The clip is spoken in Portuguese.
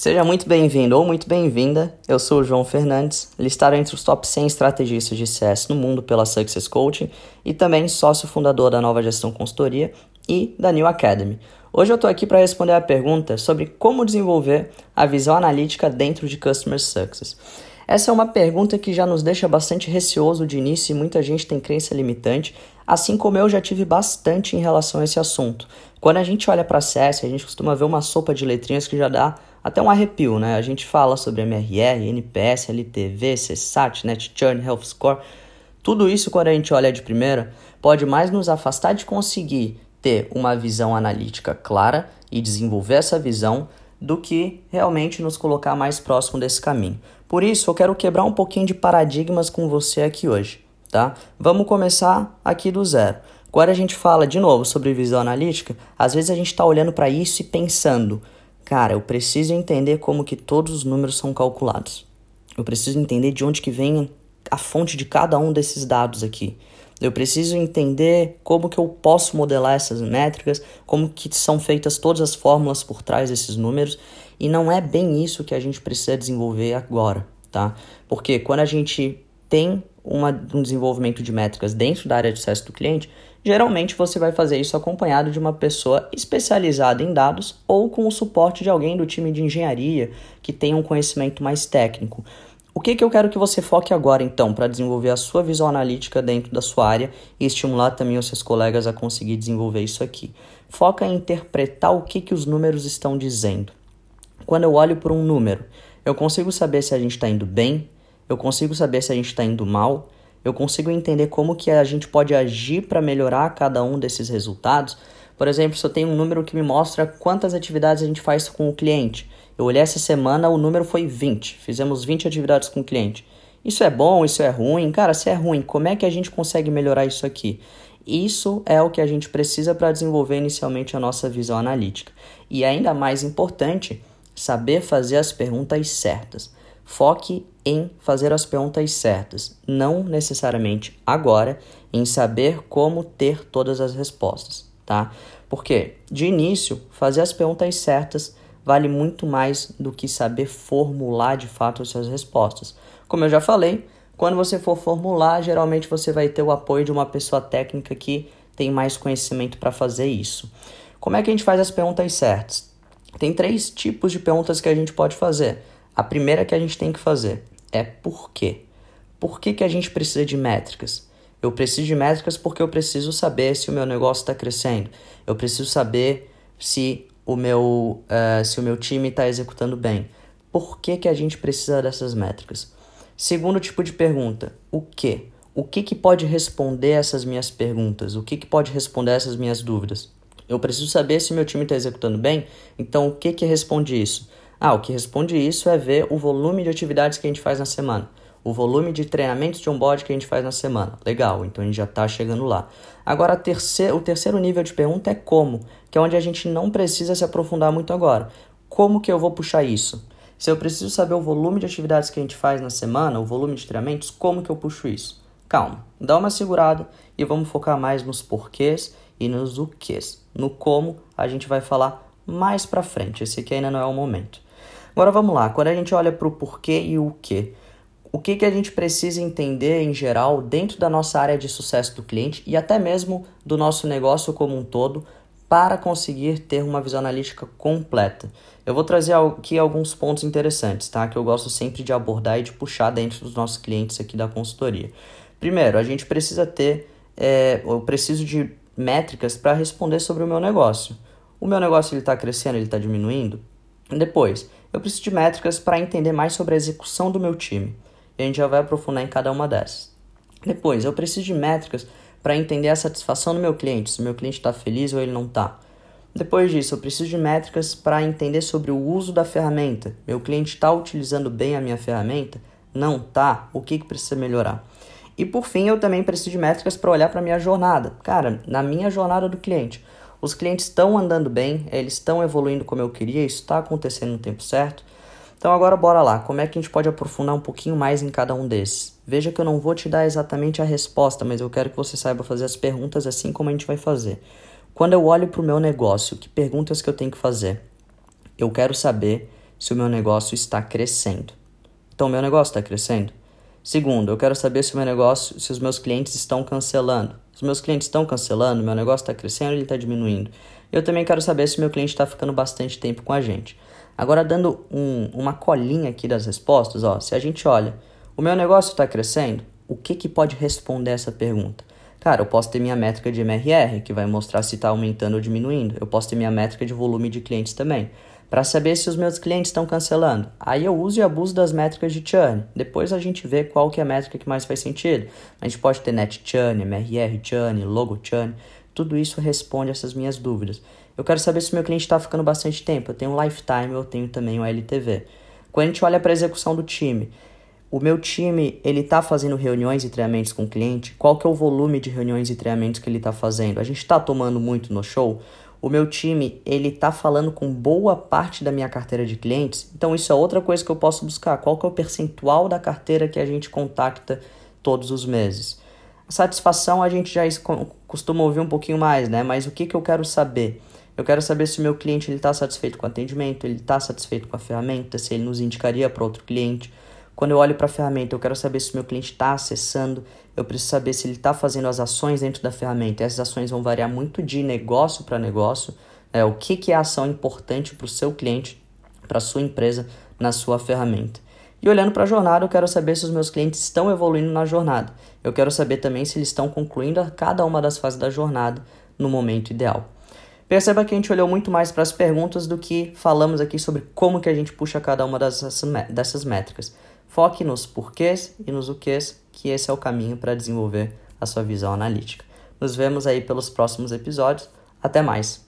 Seja muito bem-vindo ou muito bem-vinda. Eu sou o João Fernandes, listado entre os top 100 estrategistas de CS no mundo pela Success Coaching e também sócio fundador da Nova Gestão Consultoria e da New Academy. Hoje eu estou aqui para responder a pergunta sobre como desenvolver a visão analítica dentro de Customer Success. Essa é uma pergunta que já nos deixa bastante receoso de início e muita gente tem crença limitante, assim como eu já tive bastante em relação a esse assunto. Quando a gente olha para CS, a gente costuma ver uma sopa de letrinhas que já dá até um arrepio, né? A gente fala sobre MRR, NPS, LTV, CSAT, Net Churn, Health Score. Tudo isso, quando a gente olha de primeira, pode mais nos afastar de conseguir ter uma visão analítica clara e desenvolver essa visão do que realmente nos colocar mais próximo desse caminho. Por isso, eu quero quebrar um pouquinho de paradigmas com você aqui hoje, tá? Vamos começar aqui do zero. Quando a gente fala de novo sobre visão analítica, às vezes a gente está olhando para isso e pensando, Cara, eu preciso entender como que todos os números são calculados. Eu preciso entender de onde que vem a fonte de cada um desses dados aqui. Eu preciso entender como que eu posso modelar essas métricas, como que são feitas todas as fórmulas por trás desses números, e não é bem isso que a gente precisa desenvolver agora, tá? Porque quando a gente tem uma, um desenvolvimento de métricas dentro da área de sucesso do cliente, Geralmente você vai fazer isso acompanhado de uma pessoa especializada em dados ou com o suporte de alguém do time de engenharia que tenha um conhecimento mais técnico. O que, que eu quero que você foque agora então para desenvolver a sua visão analítica dentro da sua área e estimular também os seus colegas a conseguir desenvolver isso aqui? Foca em interpretar o que, que os números estão dizendo. Quando eu olho para um número, eu consigo saber se a gente está indo bem, eu consigo saber se a gente está indo mal, eu consigo entender como que a gente pode agir para melhorar cada um desses resultados. Por exemplo, se eu tenho um número que me mostra quantas atividades a gente faz com o cliente. Eu olhei essa semana, o número foi 20. Fizemos 20 atividades com o cliente. Isso é bom, isso é ruim? Cara, se é ruim, como é que a gente consegue melhorar isso aqui? Isso é o que a gente precisa para desenvolver inicialmente a nossa visão analítica. E ainda mais importante, saber fazer as perguntas certas. Foque em fazer as perguntas certas, não necessariamente agora em saber como ter todas as respostas, tá? Porque de início, fazer as perguntas certas vale muito mais do que saber formular de fato as suas respostas. Como eu já falei, quando você for formular, geralmente você vai ter o apoio de uma pessoa técnica que tem mais conhecimento para fazer isso. Como é que a gente faz as perguntas certas? Tem três tipos de perguntas que a gente pode fazer. A primeira que a gente tem que fazer é por quê? Por que, que a gente precisa de métricas? Eu preciso de métricas porque eu preciso saber se o meu negócio está crescendo. Eu preciso saber se o meu, uh, se o meu time está executando bem. Por que, que a gente precisa dessas métricas? Segundo tipo de pergunta, o que? O que, que pode responder essas minhas perguntas? O que, que pode responder essas minhas dúvidas? Eu preciso saber se meu time está executando bem, então o que, que responde isso? Ah, o que responde isso é ver o volume de atividades que a gente faz na semana, o volume de treinamentos de onboard que a gente faz na semana. Legal, então a gente já está chegando lá. Agora, o terceiro nível de pergunta é como, que é onde a gente não precisa se aprofundar muito agora. Como que eu vou puxar isso? Se eu preciso saber o volume de atividades que a gente faz na semana, o volume de treinamentos, como que eu puxo isso? Calma, dá uma segurada e vamos focar mais nos porquês e nos o quês. No como a gente vai falar mais para frente. Esse aqui ainda não é o momento. Agora vamos lá, quando a gente olha para o porquê e o que, o que, que a gente precisa entender em geral dentro da nossa área de sucesso do cliente e até mesmo do nosso negócio como um todo para conseguir ter uma visão analítica completa. Eu vou trazer aqui alguns pontos interessantes, tá? Que eu gosto sempre de abordar e de puxar dentro dos nossos clientes aqui da consultoria. Primeiro, a gente precisa ter, é, eu preciso de métricas para responder sobre o meu negócio. O meu negócio ele está crescendo, ele está diminuindo? Depois, eu preciso de métricas para entender mais sobre a execução do meu time. E a gente já vai aprofundar em cada uma dessas. Depois, eu preciso de métricas para entender a satisfação do meu cliente, se o meu cliente está feliz ou ele não está. Depois disso, eu preciso de métricas para entender sobre o uso da ferramenta. Meu cliente está utilizando bem a minha ferramenta? Não está? O que, que precisa melhorar? E por fim, eu também preciso de métricas para olhar para a minha jornada. Cara, na minha jornada do cliente, os clientes estão andando bem, eles estão evoluindo como eu queria, isso está acontecendo no tempo certo. Então agora bora lá, como é que a gente pode aprofundar um pouquinho mais em cada um desses? Veja que eu não vou te dar exatamente a resposta, mas eu quero que você saiba fazer as perguntas assim como a gente vai fazer. Quando eu olho para o meu negócio, que perguntas que eu tenho que fazer? Eu quero saber se o meu negócio está crescendo. Então, meu negócio está crescendo? Segundo, eu quero saber se o meu negócio, se os meus clientes estão cancelando. Os meus clientes estão cancelando, meu negócio está crescendo ou ele está diminuindo? Eu também quero saber se o meu cliente está ficando bastante tempo com a gente. Agora, dando um, uma colinha aqui das respostas, ó, se a gente olha, o meu negócio está crescendo, o que, que pode responder essa pergunta? Cara, eu posso ter minha métrica de MRR, que vai mostrar se está aumentando ou diminuindo. Eu posso ter minha métrica de volume de clientes também para saber se os meus clientes estão cancelando. Aí eu uso e abuso das métricas de churn. Depois a gente vê qual que é a métrica que mais faz sentido. A gente pode ter net churn, MRR churn, logo churn. Tudo isso responde essas minhas dúvidas. Eu quero saber se o meu cliente está ficando bastante tempo. Eu tenho um lifetime, eu tenho também o um LTV. Quando a gente olha para a execução do time, o meu time ele está fazendo reuniões e treinamentos com o cliente? Qual que é o volume de reuniões e treinamentos que ele está fazendo? A gente está tomando muito no show? O meu time ele está falando com boa parte da minha carteira de clientes, então isso é outra coisa que eu posso buscar. Qual que é o percentual da carteira que a gente contacta todos os meses? A satisfação a gente já costuma ouvir um pouquinho mais, né? Mas o que, que eu quero saber? Eu quero saber se o meu cliente está satisfeito com o atendimento, ele está satisfeito com a ferramenta, se ele nos indicaria para outro cliente. Quando eu olho para a ferramenta, eu quero saber se o meu cliente está acessando, eu preciso saber se ele está fazendo as ações dentro da ferramenta. Essas ações vão variar muito de negócio para negócio. É, o que, que é ação importante para o seu cliente, para a sua empresa, na sua ferramenta. E olhando para a jornada, eu quero saber se os meus clientes estão evoluindo na jornada. Eu quero saber também se eles estão concluindo cada uma das fases da jornada no momento ideal. Perceba que a gente olhou muito mais para as perguntas do que falamos aqui sobre como que a gente puxa cada uma dessas métricas. Foque nos porquês e nos o quês, que esse é o caminho para desenvolver a sua visão analítica. Nos vemos aí pelos próximos episódios. Até mais!